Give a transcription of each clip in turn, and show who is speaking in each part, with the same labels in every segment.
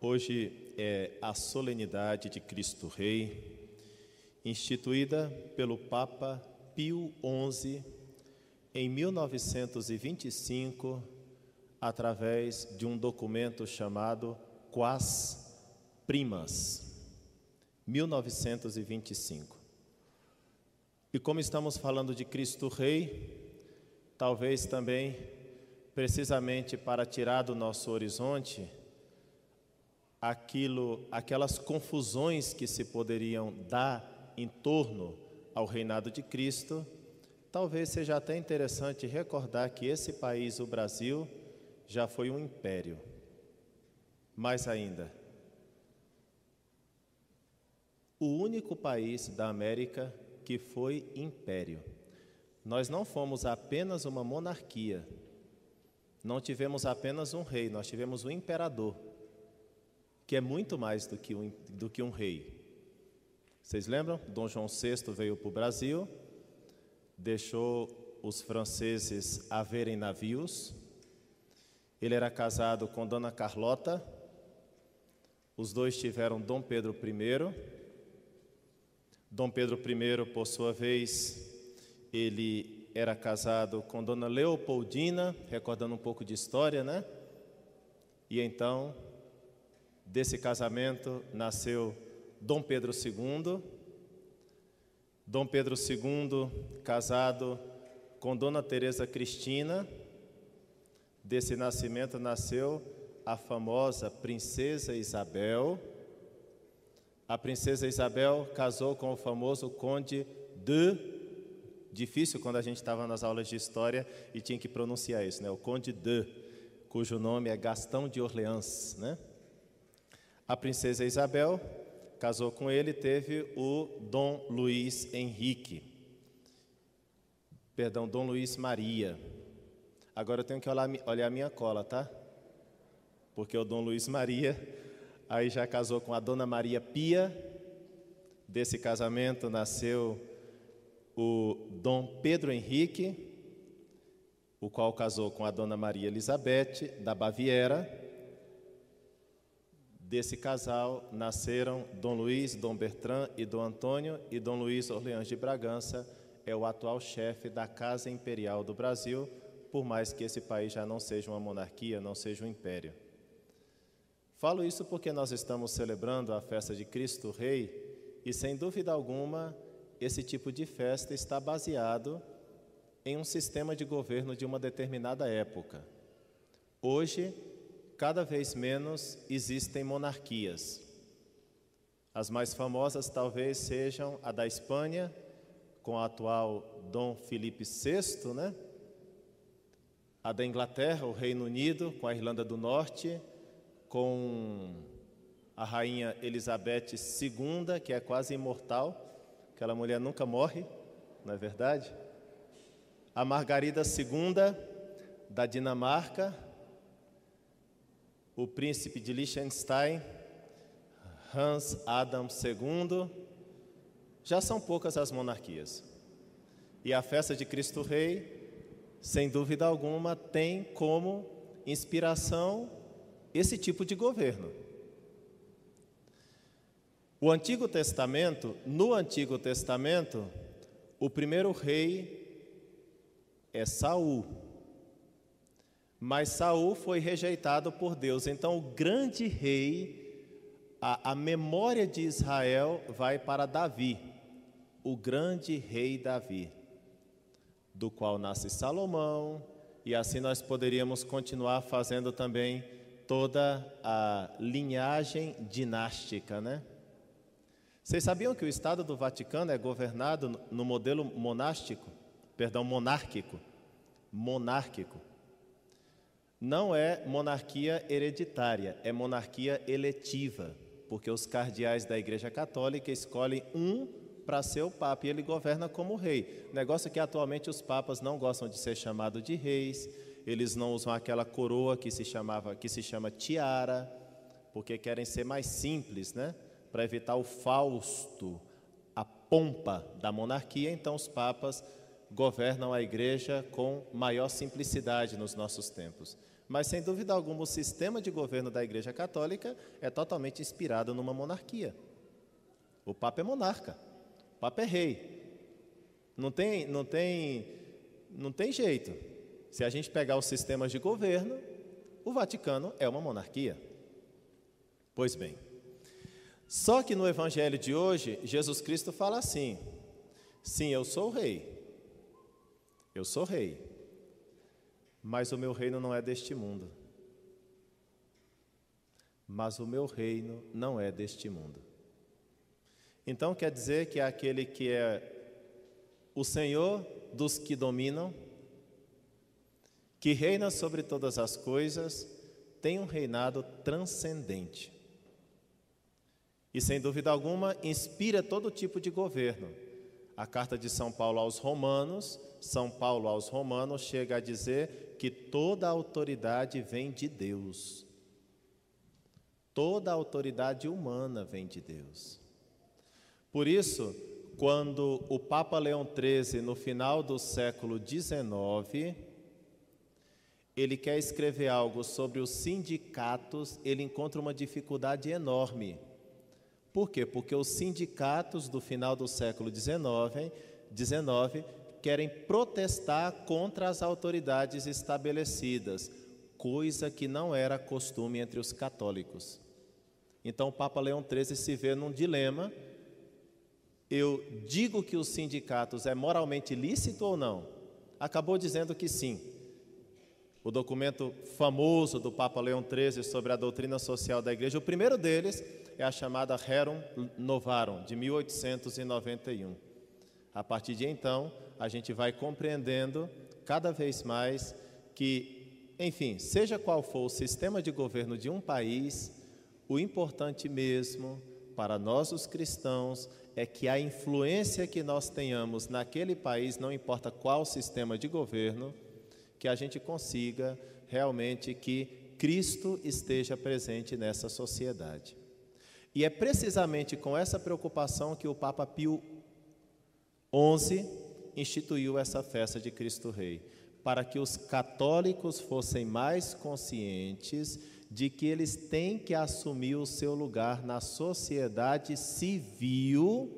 Speaker 1: Hoje é a solenidade de Cristo Rei, instituída pelo Papa Pio XI em 1925, através de um documento chamado Quas Primas, 1925. E como estamos falando de Cristo Rei, talvez também, precisamente para tirar do nosso horizonte aquilo, aquelas confusões que se poderiam dar em torno ao reinado de Cristo, talvez seja até interessante recordar que esse país, o Brasil, já foi um império. Mais ainda, o único país da América que foi império. Nós não fomos apenas uma monarquia, não tivemos apenas um rei, nós tivemos um imperador que é muito mais do que um, do que um rei. Vocês lembram? Dom João VI veio para o Brasil, deixou os franceses a verem navios. Ele era casado com Dona Carlota. Os dois tiveram Dom Pedro I. Dom Pedro I, por sua vez, ele era casado com Dona Leopoldina, recordando um pouco de história, né? E então Desse casamento nasceu Dom Pedro II. Dom Pedro II, casado com Dona Teresa Cristina. Desse nascimento nasceu a famosa Princesa Isabel. A Princesa Isabel casou com o famoso Conde de difícil quando a gente estava nas aulas de história e tinha que pronunciar isso, né? O Conde de, cujo nome é Gastão de Orleans, né? A princesa Isabel casou com ele, teve o Dom Luiz Henrique. Perdão, Dom Luiz Maria. Agora eu tenho que olhar, olhar a minha cola, tá? Porque o Dom Luiz Maria aí já casou com a Dona Maria Pia. Desse casamento nasceu o Dom Pedro Henrique, o qual casou com a Dona Maria Elizabeth da Baviera. Desse casal nasceram Dom Luiz, Dom Bertrand e Dom Antônio, e Dom Luiz Orleans de Bragança é o atual chefe da Casa Imperial do Brasil, por mais que esse país já não seja uma monarquia, não seja um império. Falo isso porque nós estamos celebrando a festa de Cristo Rei e, sem dúvida alguma, esse tipo de festa está baseado em um sistema de governo de uma determinada época. Hoje, cada vez menos existem monarquias. As mais famosas talvez sejam a da Espanha, com o atual Dom Felipe VI, né? A da Inglaterra, o Reino Unido, com a Irlanda do Norte, com a rainha Elizabeth II, que é quase imortal, aquela mulher nunca morre, não é verdade? A Margarida II da Dinamarca, o príncipe de Liechtenstein, Hans Adam II. Já são poucas as monarquias. E a festa de Cristo Rei, sem dúvida alguma, tem como inspiração esse tipo de governo. O Antigo Testamento, no Antigo Testamento, o primeiro rei é Saul. Mas Saul foi rejeitado por Deus. Então o grande rei, a, a memória de Israel vai para Davi, o grande rei Davi, do qual nasce Salomão, e assim nós poderíamos continuar fazendo também toda a linhagem dinástica, né? Vocês sabiam que o Estado do Vaticano é governado no modelo monástico, perdão, monárquico, monárquico não é monarquia hereditária, é monarquia eletiva, porque os cardeais da Igreja Católica escolhem um para ser o Papa e ele governa como rei. Negócio que atualmente os papas não gostam de ser chamados de reis, eles não usam aquela coroa que se chamava, que se chama tiara, porque querem ser mais simples, né? Para evitar o fausto, a pompa da monarquia, então os papas governam a igreja com maior simplicidade nos nossos tempos. Mas, sem dúvida alguma, o sistema de governo da Igreja Católica é totalmente inspirado numa monarquia. O Papa é monarca, o Papa é rei. Não tem, não tem, não tem jeito. Se a gente pegar os sistemas de governo, o Vaticano é uma monarquia. Pois bem, só que no Evangelho de hoje, Jesus Cristo fala assim: sim, eu sou rei, eu sou rei, mas o meu reino não é deste mundo. Mas o meu reino não é deste mundo. Então quer dizer que aquele que é o Senhor dos que dominam, que reina sobre todas as coisas, tem um reinado transcendente. E sem dúvida alguma, inspira todo tipo de governo. A carta de São Paulo aos Romanos, São Paulo aos Romanos chega a dizer que toda autoridade vem de Deus. Toda autoridade humana vem de Deus. Por isso, quando o Papa Leão XIII, no final do século XIX, ele quer escrever algo sobre os sindicatos, ele encontra uma dificuldade enorme. Por quê? Porque os sindicatos do final do século XIX, querem protestar contra as autoridades estabelecidas, coisa que não era costume entre os católicos. Então o Papa Leão XIII se vê num dilema. Eu digo que os sindicatos é moralmente lícito ou não? Acabou dizendo que sim. O documento famoso do Papa Leão XIII sobre a doutrina social da Igreja, o primeiro deles é a chamada Rerum Novarum, de 1891. A partir de então, a gente vai compreendendo cada vez mais que, enfim, seja qual for o sistema de governo de um país, o importante mesmo para nós os cristãos é que a influência que nós tenhamos naquele país, não importa qual sistema de governo, que a gente consiga realmente que Cristo esteja presente nessa sociedade. E é precisamente com essa preocupação que o Papa Pio XI instituiu essa festa de Cristo Rei, para que os católicos fossem mais conscientes de que eles têm que assumir o seu lugar na sociedade civil,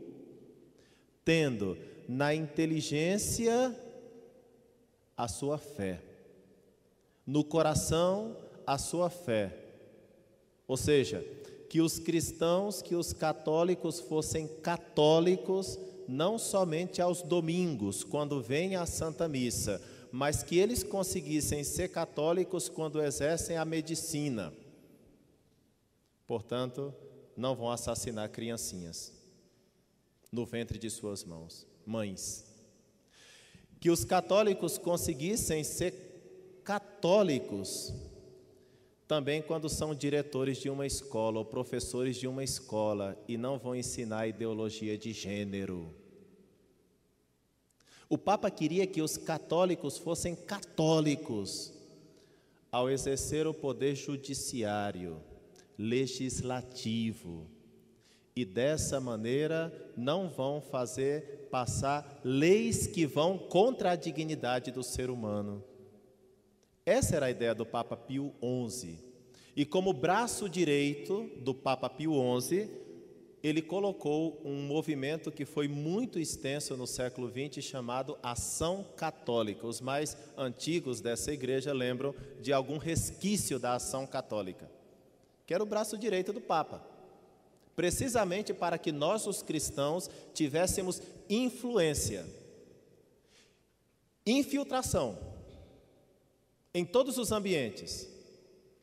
Speaker 1: tendo na inteligência a sua fé, no coração a sua fé. Ou seja, que os cristãos, que os católicos fossem católicos não somente aos domingos, quando vem a Santa Missa, mas que eles conseguissem ser católicos quando exercem a medicina. Portanto, não vão assassinar criancinhas no ventre de suas mãos, mães que os católicos conseguissem ser católicos também quando são diretores de uma escola ou professores de uma escola e não vão ensinar ideologia de gênero. O Papa queria que os católicos fossem católicos ao exercer o poder judiciário, legislativo, e dessa maneira não vão fazer passar leis que vão contra a dignidade do ser humano. Essa era a ideia do Papa Pio XI. E como braço direito do Papa Pio XI, ele colocou um movimento que foi muito extenso no século XX chamado Ação Católica. Os mais antigos dessa igreja lembram de algum resquício da Ação Católica, que era o braço direito do Papa precisamente para que nós, os cristãos, tivéssemos influência, infiltração em todos os ambientes,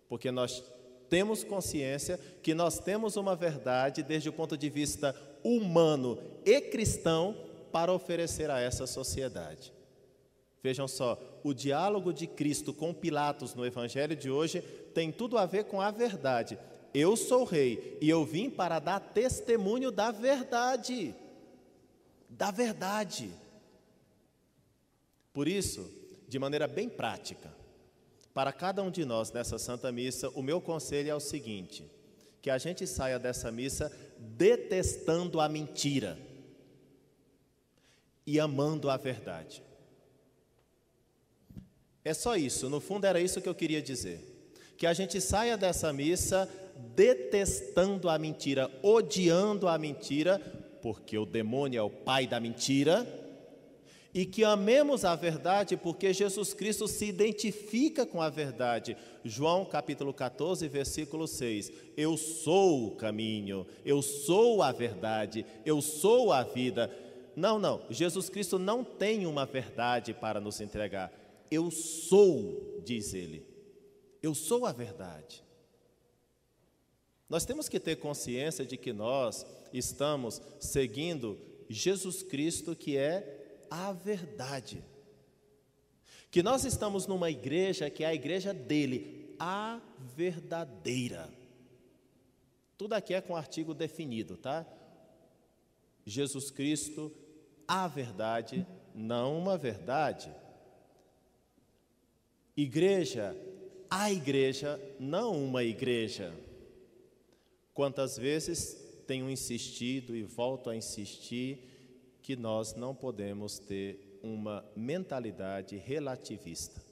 Speaker 1: porque nós temos consciência que nós temos uma verdade desde o ponto de vista humano e cristão para oferecer a essa sociedade. Vejam só, o diálogo de Cristo com Pilatos no Evangelho de hoje tem tudo a ver com a verdade. Eu sou rei e eu vim para dar testemunho da verdade. Da verdade. Por isso, de maneira bem prática, para cada um de nós nessa Santa Missa, o meu conselho é o seguinte: que a gente saia dessa missa detestando a mentira e amando a verdade. É só isso, no fundo era isso que eu queria dizer. Que a gente saia dessa missa detestando a mentira, odiando a mentira, porque o demônio é o pai da mentira, e que amemos a verdade porque Jesus Cristo se identifica com a verdade. João capítulo 14, versículo 6. Eu sou o caminho, eu sou a verdade, eu sou a vida. Não, não, Jesus Cristo não tem uma verdade para nos entregar. Eu sou, diz ele. Eu sou a verdade. Nós temos que ter consciência de que nós estamos seguindo Jesus Cristo, que é a verdade. Que nós estamos numa igreja que é a igreja dele, a verdadeira. Tudo aqui é com artigo definido, tá? Jesus Cristo, a verdade, não uma verdade. Igreja, a igreja, não uma igreja. Quantas vezes tenho insistido e volto a insistir que nós não podemos ter uma mentalidade relativista.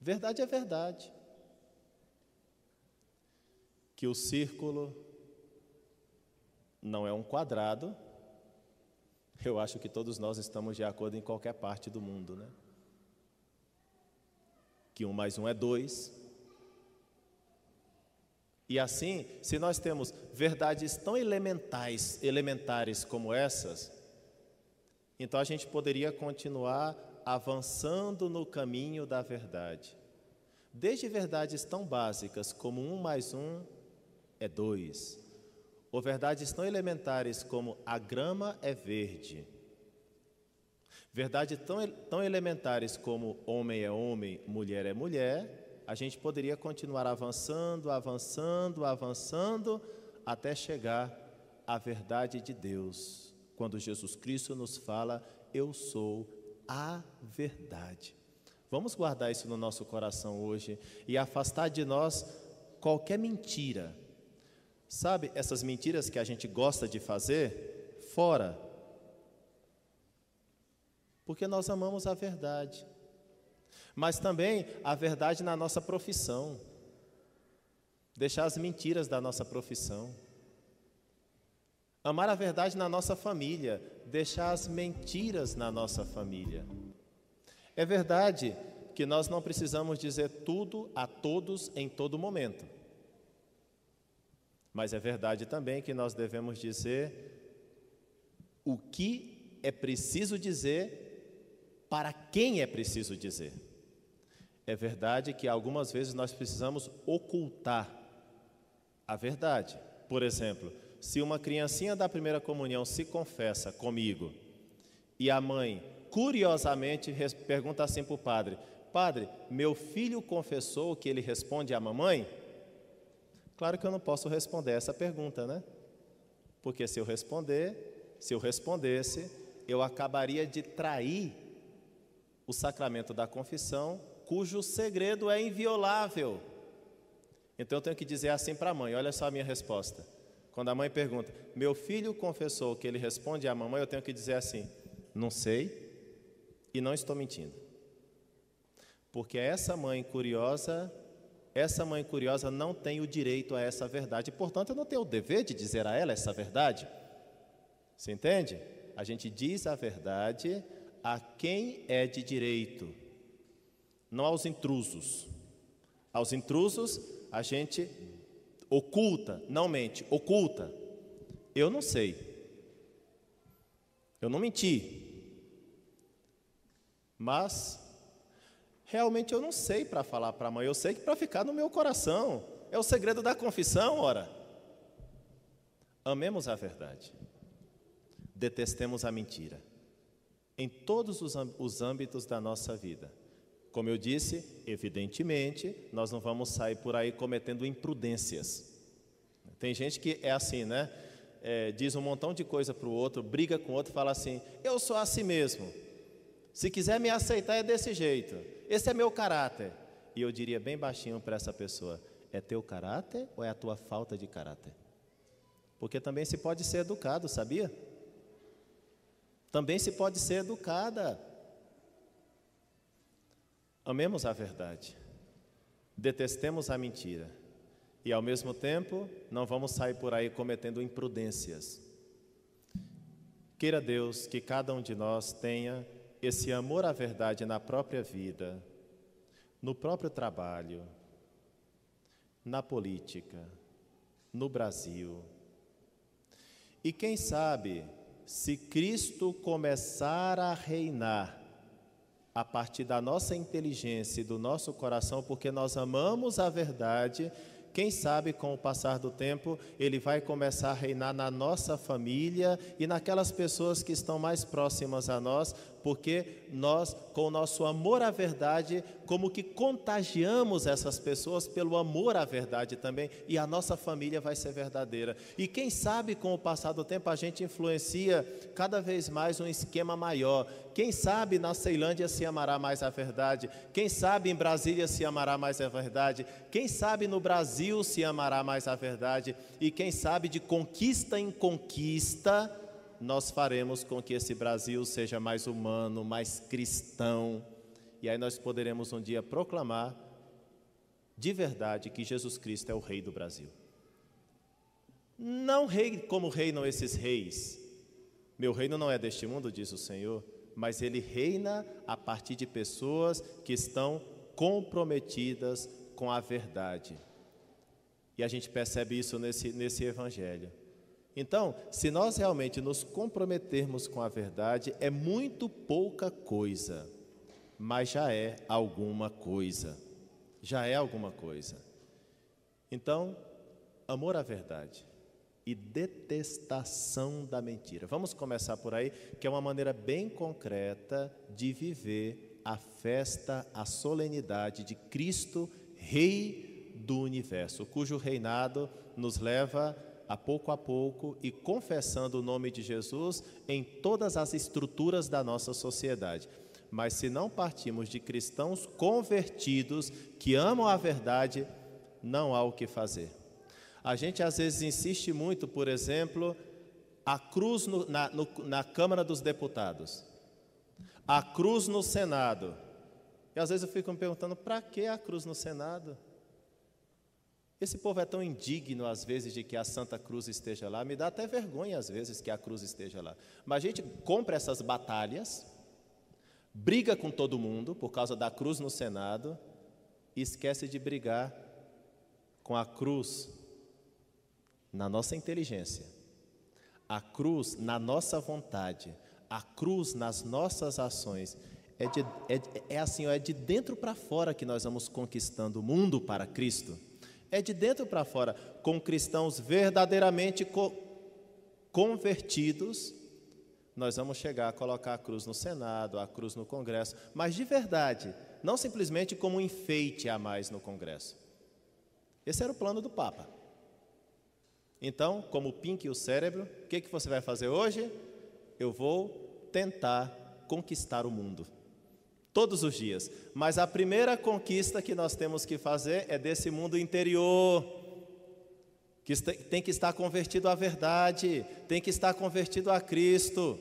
Speaker 1: Verdade é verdade. Que o círculo não é um quadrado. Eu acho que todos nós estamos de acordo em qualquer parte do mundo, né? Que um mais um é dois, e assim, se nós temos verdades tão elementais, elementares como essas, então a gente poderia continuar avançando no caminho da verdade. Desde verdades tão básicas como um mais um é dois, ou verdades tão elementares como a grama é verde, verdades tão, tão elementares como homem é homem, mulher é mulher, a gente poderia continuar avançando, avançando, avançando, até chegar à verdade de Deus, quando Jesus Cristo nos fala: Eu sou a verdade. Vamos guardar isso no nosso coração hoje e afastar de nós qualquer mentira. Sabe, essas mentiras que a gente gosta de fazer, fora. Porque nós amamos a verdade mas também a verdade na nossa profissão. Deixar as mentiras da nossa profissão. Amar a verdade na nossa família, deixar as mentiras na nossa família. É verdade que nós não precisamos dizer tudo a todos em todo momento. Mas é verdade também que nós devemos dizer o que é preciso dizer para quem é preciso dizer. É verdade que algumas vezes nós precisamos ocultar a verdade. Por exemplo, se uma criancinha da primeira comunhão se confessa comigo e a mãe, curiosamente, pergunta assim para o padre: Padre, meu filho confessou que ele responde à mamãe? Claro que eu não posso responder essa pergunta, né? Porque se eu responder, se eu respondesse, eu acabaria de trair o sacramento da confissão cujo segredo é inviolável. Então eu tenho que dizer assim para a mãe: olha só a minha resposta. Quando a mãe pergunta, meu filho confessou que ele responde à mamãe, eu tenho que dizer assim: não sei e não estou mentindo. Porque essa mãe curiosa, essa mãe curiosa não tem o direito a essa verdade, portanto eu não tenho o dever de dizer a ela essa verdade. Você entende? A gente diz a verdade a quem é de direito não aos intrusos. Aos intrusos a gente oculta, não mente, oculta. Eu não sei. Eu não menti. Mas realmente eu não sei para falar para a mãe, eu sei que para ficar no meu coração. É o segredo da confissão, ora. Amemos a verdade. Detestemos a mentira. Em todos os âmbitos da nossa vida. Como eu disse, evidentemente, nós não vamos sair por aí cometendo imprudências. Tem gente que é assim, né? É, diz um montão de coisa para o outro, briga com o outro, fala assim: Eu sou assim mesmo. Se quiser me aceitar, é desse jeito. Esse é meu caráter. E eu diria bem baixinho para essa pessoa: É teu caráter ou é a tua falta de caráter? Porque também se pode ser educado, sabia? Também se pode ser educada. Amemos a verdade, detestemos a mentira e, ao mesmo tempo, não vamos sair por aí cometendo imprudências. Queira Deus que cada um de nós tenha esse amor à verdade na própria vida, no próprio trabalho, na política, no Brasil. E quem sabe, se Cristo começar a reinar a partir da nossa inteligência e do nosso coração, porque nós amamos a verdade, quem sabe com o passar do tempo ele vai começar a reinar na nossa família e naquelas pessoas que estão mais próximas a nós, porque nós, com o nosso amor à verdade, como que contagiamos essas pessoas pelo amor à verdade também, e a nossa família vai ser verdadeira. E quem sabe com o passar do tempo a gente influencia cada vez mais um esquema maior. Quem sabe na Ceilândia se amará mais a verdade, quem sabe em Brasília se amará mais a verdade, quem sabe no Brasil se amará mais a verdade, e quem sabe de conquista em conquista nós faremos com que esse Brasil seja mais humano, mais cristão, e aí nós poderemos um dia proclamar de verdade que Jesus Cristo é o Rei do Brasil. Não rei como reinam esses reis. Meu reino não é deste mundo, diz o Senhor, mas ele reina a partir de pessoas que estão comprometidas com a verdade. E a gente percebe isso nesse, nesse evangelho. Então, se nós realmente nos comprometermos com a verdade, é muito pouca coisa, mas já é alguma coisa. Já é alguma coisa. Então, amor à verdade e detestação da mentira. Vamos começar por aí, que é uma maneira bem concreta de viver a festa, a solenidade de Cristo, Rei do universo, cujo reinado nos leva a pouco a pouco e confessando o nome de Jesus em todas as estruturas da nossa sociedade. Mas se não partimos de cristãos convertidos que amam a verdade, não há o que fazer. A gente às vezes insiste muito, por exemplo, a cruz no, na, no, na Câmara dos Deputados, a cruz no Senado. E às vezes eu fico me perguntando: para que a cruz no Senado? Esse povo é tão indigno às vezes de que a Santa Cruz esteja lá, me dá até vergonha às vezes que a cruz esteja lá. Mas a gente compra essas batalhas, briga com todo mundo por causa da cruz no Senado e esquece de brigar com a cruz na nossa inteligência, a cruz na nossa vontade, a cruz nas nossas ações. É, de, é, é assim, é de dentro para fora que nós vamos conquistando o mundo para Cristo. É de dentro para fora, com cristãos verdadeiramente co convertidos, nós vamos chegar a colocar a cruz no Senado, a cruz no Congresso, mas de verdade, não simplesmente como um enfeite a mais no Congresso. Esse era o plano do Papa. Então, como pink o cérebro, o que, que você vai fazer hoje? Eu vou tentar conquistar o mundo todos os dias. Mas a primeira conquista que nós temos que fazer é desse mundo interior, que tem que estar convertido à verdade, tem que estar convertido a Cristo.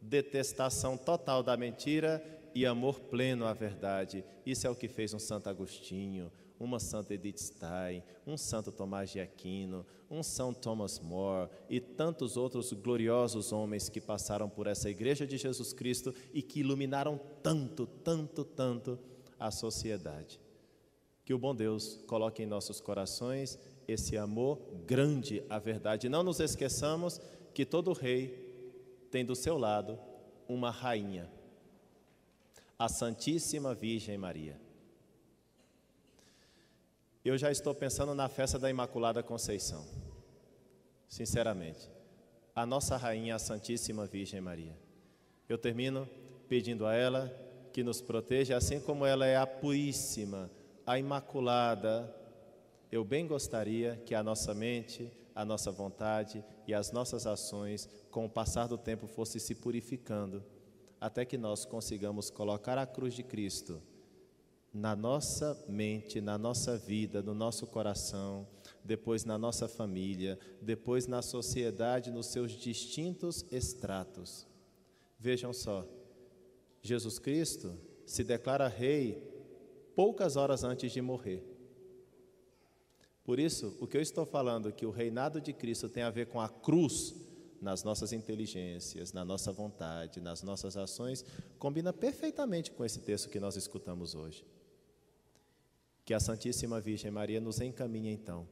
Speaker 1: Detestação total da mentira e amor pleno à verdade. Isso é o que fez um Santo Agostinho, uma Santa Edith Stein, um Santo Tomás de Aquino, um São Thomas More e tantos outros gloriosos homens que passaram por essa igreja de Jesus Cristo e que iluminaram tanto, tanto, tanto a sociedade. Que o bom Deus coloque em nossos corações esse amor grande à verdade. Não nos esqueçamos que todo rei tem do seu lado uma rainha, a Santíssima Virgem Maria. Eu já estou pensando na festa da Imaculada Conceição. Sinceramente. A nossa rainha, a Santíssima Virgem Maria. Eu termino pedindo a ela que nos proteja, assim como ela é a puríssima, a imaculada. Eu bem gostaria que a nossa mente, a nossa vontade e as nossas ações, com o passar do tempo, fossem se purificando, até que nós consigamos colocar a cruz de Cristo na nossa mente, na nossa vida, no nosso coração, depois na nossa família, depois na sociedade, nos seus distintos estratos. Vejam só, Jesus Cristo se declara rei poucas horas antes de morrer. Por isso, o que eu estou falando que o reinado de Cristo tem a ver com a cruz nas nossas inteligências, na nossa vontade, nas nossas ações, combina perfeitamente com esse texto que nós escutamos hoje. Que a Santíssima Virgem Maria nos encaminhe então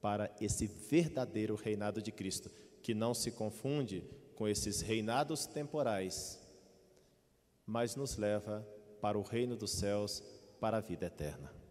Speaker 1: para esse verdadeiro reinado de Cristo, que não se confunde com esses reinados temporais, mas nos leva para o reino dos céus, para a vida eterna.